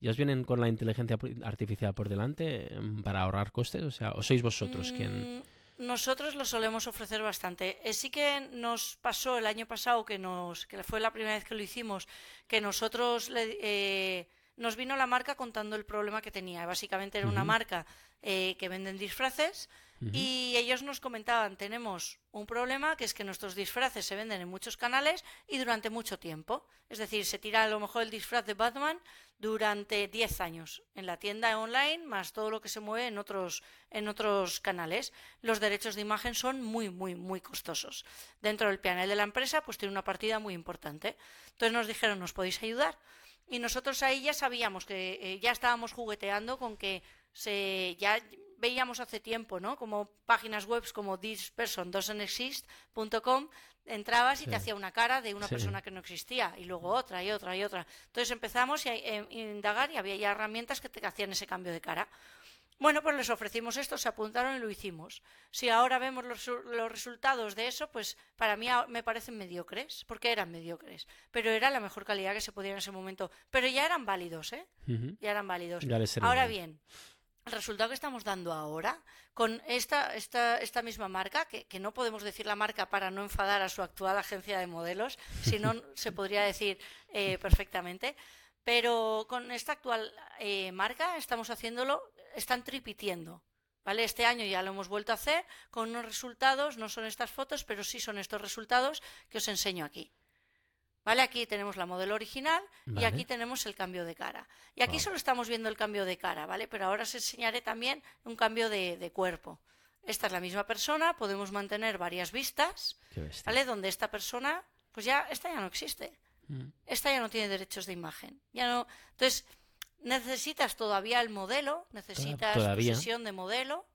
ya os vienen con la inteligencia artificial por delante em, para ahorrar costes, o sea, o sois vosotros quien... Mm, Nosotros lo solemos ofrecer bastante. Eh, sí que nos pasó el año pasado que nos que fue la primera vez que lo hicimos, que nosotros le, eh, nos vino la marca contando el problema que tenía. Básicamente era una Ujú. marca eh, que venden disfraces Y ellos nos comentaban tenemos un problema que es que nuestros disfraces se venden en muchos canales y durante mucho tiempo. Es decir, se tira a lo mejor el disfraz de Batman durante 10 años en la tienda online más todo lo que se mueve en otros en otros canales. Los derechos de imagen son muy muy muy costosos. Dentro del panel de la empresa pues tiene una partida muy importante. Entonces nos dijeron, "¿Nos podéis ayudar?" Y nosotros ahí ya sabíamos que eh, ya estábamos jugueteando con que se ya veíamos hace tiempo, ¿no? Como páginas web como thispersondoesn'texist.com entrabas y Sí. te hacía una cara de una Sí. persona que no existía y luego otra y otra y otra. Entonces empezamos a eh, indagar y había ya herramientas que te hacían ese cambio de cara. Bueno, pues les ofrecimos esto, se apuntaron y lo hicimos. Si ahora vemos los, los resultados de eso, pues para mí me parecen mediocres, porque eran mediocres, pero era la mejor calidad que se podía en ese momento. Pero ya eran válidos, ¿eh? Ujú. Ya eran válidos. Ya. Ahora bien, el resultado que estamos dando ahora con esta, esta, esta misma marca, que, que no podemos decir la marca para no enfadar a su actual agencia de modelos, si no se podría decir eh, perfectamente, pero con esta actual eh, marca estamos haciéndolo, están tripitiendo. ¿Vale? Este año ya lo hemos vuelto a hacer con unos resultados, no son estas fotos, pero sí son estos resultados que os enseño aquí. ¿Vale? Aquí tenemos la modelo original y aquí tenemos el cambio de cara. Y aquí Wow. solo estamos viendo el cambio de cara, ¿vale? Pero ahora os enseñaré también un cambio de, de cuerpo. Esta es la misma persona, podemos mantener varias vistas. ¿vale? Donde esta persona, pues ya, esta ya no existe. Mm. Esta ya no tiene derechos de imagen. Ya no. Entonces, necesitas todavía el modelo, necesitas todavía. posesión de modelo,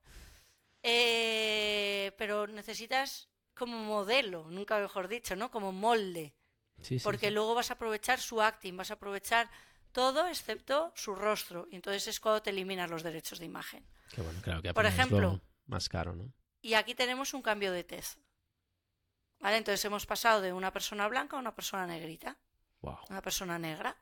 eh, pero necesitas como modelo, nunca mejor dicho, ¿no? Como molde. Sí, Porque sí. luego vas a aprovechar su acting, vas a aprovechar todo excepto su rostro. Y entonces es cuando te eliminas los derechos de imagen. Qué bueno, claro que Por ejemplo- más caro, ¿no? Y aquí tenemos un cambio de tez. ¿Vale? Entonces hemos pasado de una persona blanca a una persona negrita, Wow. una persona negra.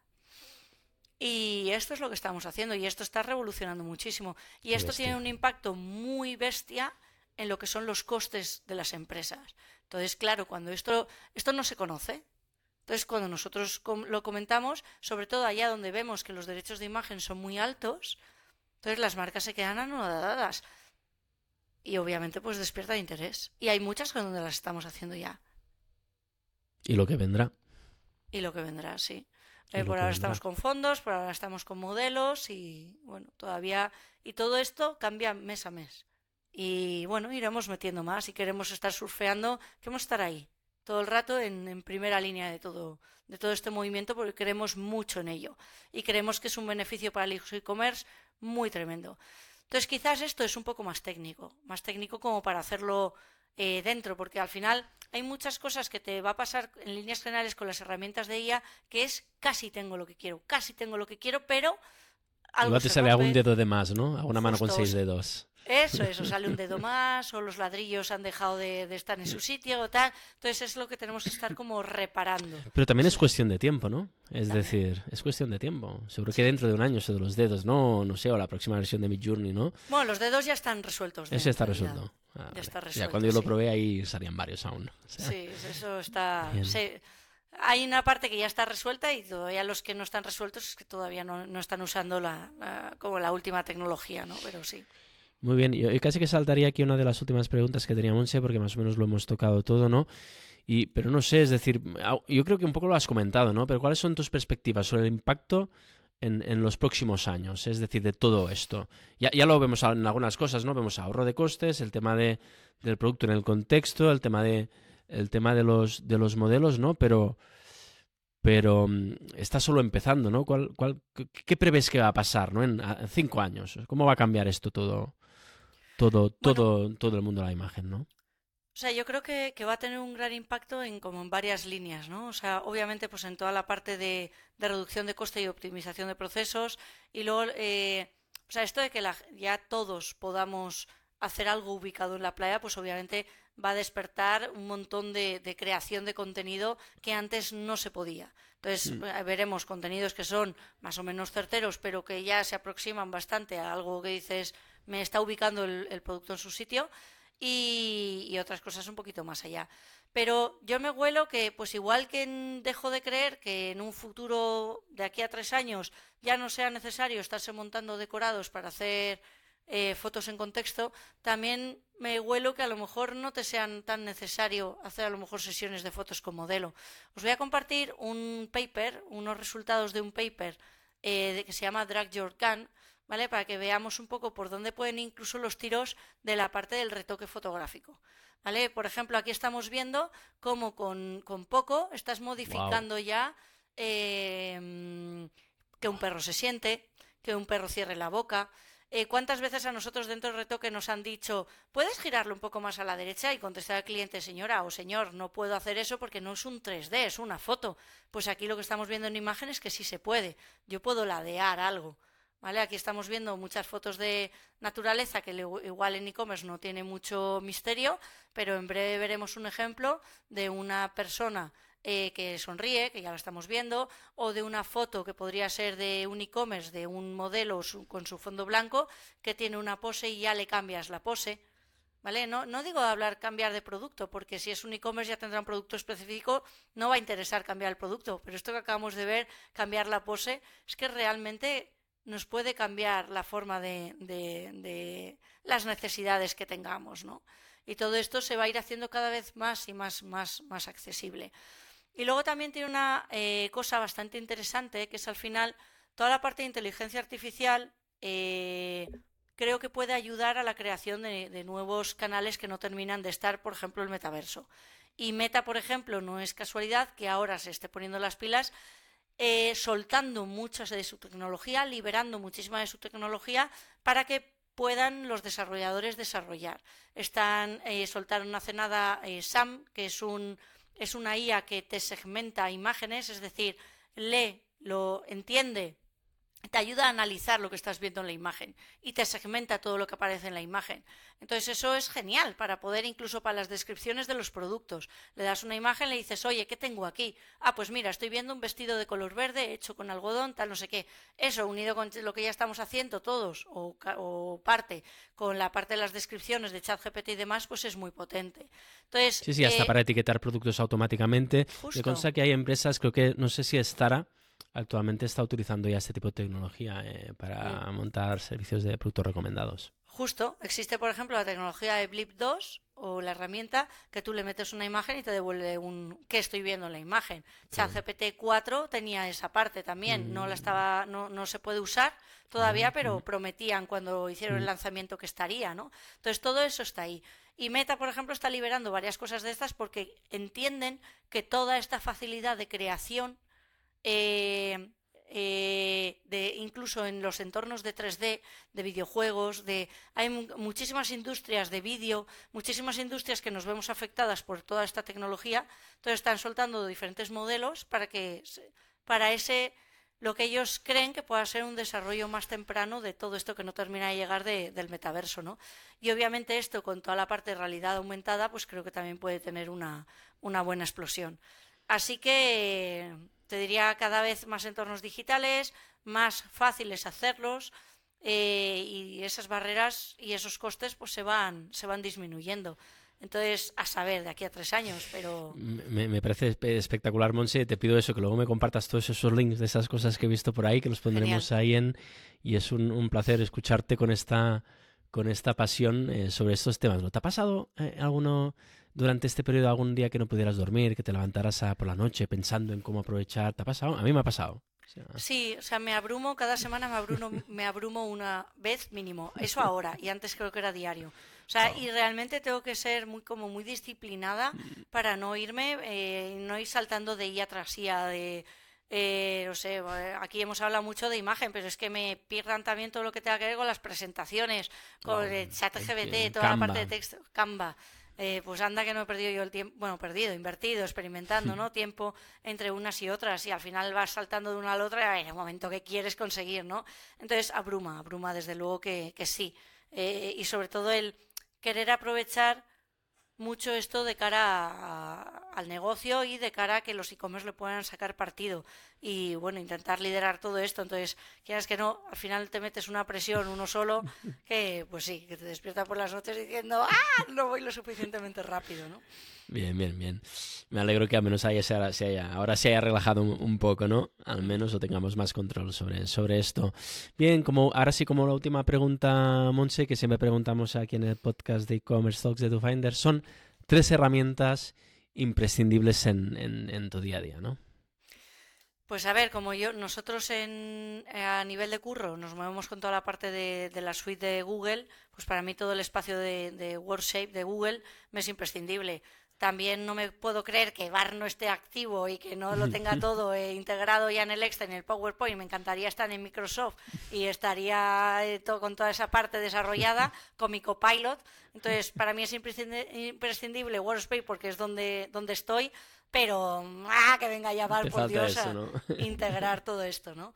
Y esto es lo que estamos haciendo y esto está revolucionando muchísimo. Y Qué esto tiene un impacto muy bestia en lo que son los costes de las empresas. Entonces, claro, cuando esto, esto no se conoce, entonces cuando nosotros lo comentamos, sobre todo allá donde vemos que los derechos de imagen son muy altos, entonces las marcas se quedan anonadadas. Y obviamente pues despierta interés. Y hay muchas con donde las estamos haciendo ya. Y lo que vendrá. Y lo que vendrá, sí. Y Eh, por ahora vendrá. estamos con fondos, por ahora estamos con modelos y bueno, todavía... Y todo esto cambia mes a mes. Y bueno, iremos metiendo más. Si queremos estar surfeando, queremos estar ahí todo el rato en, primera línea de todo, de todo este movimiento porque creemos mucho en ello y creemos que es un beneficio para el e-commerce muy tremendo. Entonces quizás esto es un poco más técnico, más técnico como para hacerlo eh, dentro, porque al final hay muchas cosas que te va a pasar en líneas generales con las herramientas de IA, que es casi tengo lo que quiero, casi tengo lo que quiero, pero... Algo te sale algún dedo de más, ¿no? A una mano con seis dedos. Eso, eso, sale un dedo más, o los ladrillos han dejado de, estar en su sitio, o tal. Entonces es lo que tenemos que estar como reparando. Pero también es cuestión de tiempo, ¿no? Es decir, es cuestión de tiempo. Seguro que dentro de un año eso de los dedos, no, no sé, o la próxima versión de Midjourney, ¿no? Bueno, los dedos ya están resueltos. Eso está resuelto. Ah, ya está resuelto. Ya cuando yo lo probé ahí salían varios aún. sí, eso está... hay una parte que ya está resuelta y todavía los que no están resueltos es que todavía no, no están usando la, como la última tecnología, ¿no? Pero sí. Muy bien, yo, casi que saltaría aquí una de las últimas preguntas que tenía Monse, porque más o menos lo hemos tocado todo, ¿no? Y, pero no sé, es decir, yo creo que un poco lo has comentado, ¿no? Pero ¿cuáles son tus perspectivas sobre el impacto en, en los próximos años? Es decir, de todo esto. Ya, ya, lo vemos en algunas cosas, ¿no? Vemos ahorro de costes, el tema de, del producto en el contexto, el tema de, el tema de, los, de los modelos, ¿no? Pero, pero mm, está solo empezando, ¿no? ¿Cuál, cuál, ¿Qué prevés que va a pasar, ¿no? En, en cinco años. ¿Cómo va a cambiar esto todo? Todo, todo, todo el mundo la imagen, ¿no? O sea, yo creo que, va a tener un gran impacto en como en varias líneas, ¿no? O sea, obviamente, pues en toda la parte de, reducción de coste y optimización de procesos. Y luego, eh, o sea, esto de que ya todos podamos hacer algo ubicado en la playa, pues obviamente va a despertar un montón de, creación de contenido que antes no se podía. Entonces mm. eh, veremos contenidos que son más o menos certeros, pero que ya se aproximan bastante a algo que dices, me está ubicando el, producto en su sitio y, otras cosas un poquito más allá. Pero yo me huelo que, pues igual que dejo de creer que en un futuro de aquí a tres años ya no sea necesario estarse montando decorados para hacer eh, fotos en contexto, también me huelo que a lo mejor no te sean tan necesario hacer a lo mejor sesiones de fotos con modelo. Os voy a compartir un paper, unos resultados de un paper eh, que se llama Drag Your Can, ¿vale? Para que veamos un poco por dónde pueden incluso los tiros de la parte del retoque fotográfico. ¿Vale? Por ejemplo, aquí estamos viendo cómo con, poco estás modificando ya em, que un perro se siente, que un perro cierre la boca. Eh, ¿Cuántas veces a nosotros dentro del retoque nos han dicho, ¿puedes girarlo un poco más a la derecha? Y contestar al cliente, señora o señor, no puedo hacer eso porque no es un 3D, es una foto. Pues aquí lo que estamos viendo en imágenes es que sí se puede. Yo puedo ladear algo. Aquí estamos viendo muchas fotos de naturaleza que igual en e-commerce no tiene mucho misterio, pero en breve veremos un ejemplo de una persona eh, que sonríe, que ya lo estamos viendo, o de una foto que podría ser de un e-commerce, de un modelo con su fondo blanco, que tiene una pose y ya le cambias la pose. No, no digo hablar cambiar de producto, porque si es un e-commerce ya tendrá un producto específico, no va a interesar cambiar el producto. Pero esto que acabamos de ver, cambiar la pose, es que realmente nos puede cambiar la forma de, las necesidades que tengamos, ¿no? Y todo esto se va a ir haciendo cada vez más y más, más, más accesible. Y luego también tiene una eh, cosa bastante interesante, que es al final toda la parte de inteligencia artificial. Eh, creo que puede ayudar a la creación de, de, nuevos canales que no terminan de estar, por ejemplo, el metaverso. Y Meta, por ejemplo, no es casualidad que ahora se esté poniendo las pilas eh, soltando muchas de su tecnología, liberando muchísima de su tecnología para que puedan los desarrolladores desarrollar. Están eh, soltaron hace nada eh, SAM, que es un es una IA que te segmenta imágenes, es decir, lee, lo entiende te ayuda a analizar lo que estás viendo en la imagen y te segmenta todo lo que aparece en la imagen. Entonces eso es genial para poder incluso para las descripciones de los productos. Le das una imagen, le dices, oye, ¿qué tengo aquí? Ah, pues mira, estoy viendo un vestido de color verde hecho con algodón, tal, no sé qué. Eso, unido con lo que ya estamos haciendo todos o, parte con la parte de las descripciones de ChatGPT y demás, pues es muy potente. Entonces, sí, sí, hasta eh, para etiquetar productos automáticamente. Me consta que hay empresas, creo que, no sé si es Tara, actualmente está utilizando ya este tipo de tecnología eh, para montar servicios de productos recomendados. Justo, existe por ejemplo la tecnología de Blip 2 o la herramienta que tú le metes una imagen y te devuelve un qué estoy viendo en la imagen. ChatGPT 4 tenía esa parte también, no la mm. estaba no, no se puede usar todavía, pero prometían cuando hicieron el mm. lanzamiento que estaría, ¿no? Entonces todo eso está ahí. Y Meta, por ejemplo, está liberando varias cosas de estas porque entienden que toda esta facilidad de creación eh, eh, incluso en los entornos de 3D, de videojuegos, de, hay muchísimas industrias de vídeo, muchísimas industrias que nos vemos afectadas por toda esta tecnología, entonces están soltando diferentes modelos para que para ese lo que ellos creen que pueda ser un desarrollo más temprano de todo esto que no termina de llegar del metaverso, ¿no? Y obviamente esto con toda la parte de realidad aumentada, pues creo que también puede tener una, una buena explosión. Así que te diría cada vez más entornos digitales, más fáciles hacerlos eh, y esas barreras y esos costes pues se van, se van disminuyendo. Entonces, a saber, de aquí a tres años, pero... Me, parece espectacular, Monse. Te pido eso, que luego me compartas todos esos links de esas cosas que he visto por ahí, que los pondremos ahí en... Y es un, placer escucharte con esta, con esta pasión eh, sobre estos temas. ¿No te ha pasado eh, alguno durante este periodo algún día que no pudieras dormir, que te levantaras por la noche pensando en cómo aprovechar? ¿Te ha pasado? A mí me ha pasado. Sí, o sea, me abrumo, cada semana me abrumo, me abrumo una vez mínimo. Eso ahora, y antes creo que era diario. O sea, y realmente tengo que ser muy como muy disciplinada para no irme, eh, no ir saltando de ella tras ella, de... Eh, no sé, aquí hemos hablado mucho de imagen, pero es que me pierdan también todo lo que tenga que ver con las presentaciones, con el chat GBT, toda la parte de texto, Canva. Eh, pues anda que no he perdido yo el tiempo, bueno, perdido, invertido, experimentando, ¿no? Tiempo entre unas y otras y al final vas saltando de una a la otra en el momento que quieres conseguir, ¿no? Entonces abruma, abruma desde luego que, que sí. Eh, y sobre todo el querer aprovechar mucho esto de cara al negocio y de cara a que los e-commerce le puedan sacar partido y bueno, intentar liderar todo esto. Entonces, quieras que no, al final te metes una presión uno solo que pues sí, que te despierta por las noches diciendo, ah, no voy lo suficientemente rápido, ¿no? Bien, bien, bien. Me alegro que al menos haya, se haya, ahora se haya relajado un, poco, ¿no? Al menos o tengamos más control sobre, sobre esto. Bien, como ahora sí como la última pregunta, Monse, que siempre preguntamos aquí en el podcast de e-commerce talks de DoFinder, son tres herramientas imprescindibles en, en, tu día a día, ¿no? Pues a ver, como yo, nosotros en, a nivel de curro nos movemos con toda la parte de, de la suite de Google, pues para mí todo el espacio de, de WordShape de Google me es imprescindible. También no me puedo creer que VAR no esté activo y que no lo tenga todo eh, integrado ya en el Excel, en el PowerPoint. Me encantaría estar en Microsoft y estaría eh, todo, con toda esa parte desarrollada con mi copilot. Entonces, para mí es imprescindible Workspace porque es donde, donde estoy, pero ¡ah, que venga ya VAR, por Dios, a integrar todo esto, ¿no?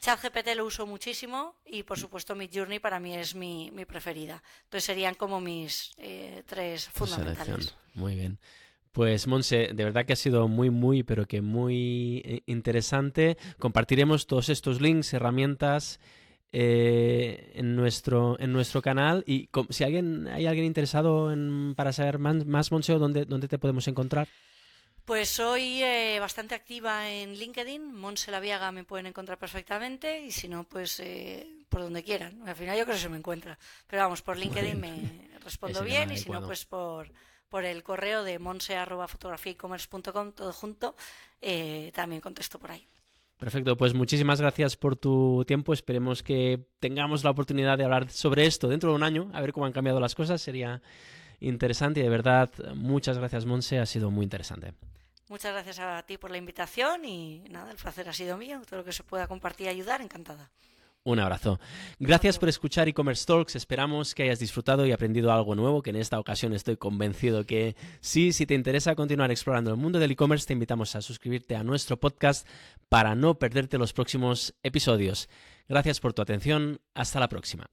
ChatGPT lo uso muchísimo y por supuesto Midjourney para mí es mi, preferida. Entonces serían como mis eh, tres fundamentales. Muy bien. Pues Monse, de verdad que ha sido muy, muy, pero que muy eh, interesante. Compartiremos todos estos links, herramientas eh, en, nuestro, en nuestro canal. Y si alguien hay alguien interesado en, para saber más, más Monse, ¿dónde, ¿dónde te podemos encontrar? Pues soy eh, bastante activa en LinkedIn, Monse Laviaga me pueden encontrar perfectamente y si no, pues eh, por donde quieran. Al final yo creo que se me encuentra. Pero vamos, por LinkedIn me respondo bien y si no, pues por, por el correo de monse todo junto, eh, también contesto por ahí. Perfecto, pues muchísimas gracias por tu tiempo. Esperemos que tengamos la oportunidad de hablar sobre esto dentro de un año, a ver cómo han cambiado las cosas. Sería interesante y de verdad muchas gracias Monse, ha sido muy interesante. Muchas gracias a ti por la invitación y nada, el placer ha sido mío. Todo lo que se pueda compartir y ayudar, encantada. Un abrazo. Gracias por escuchar e-commerce talks. Esperamos que hayas disfrutado y aprendido algo nuevo, que en esta ocasión estoy convencido que sí, si te interesa continuar explorando el mundo del e-commerce, te invitamos a suscribirte a nuestro podcast para no perderte los próximos episodios. Gracias por tu atención. Hasta la próxima.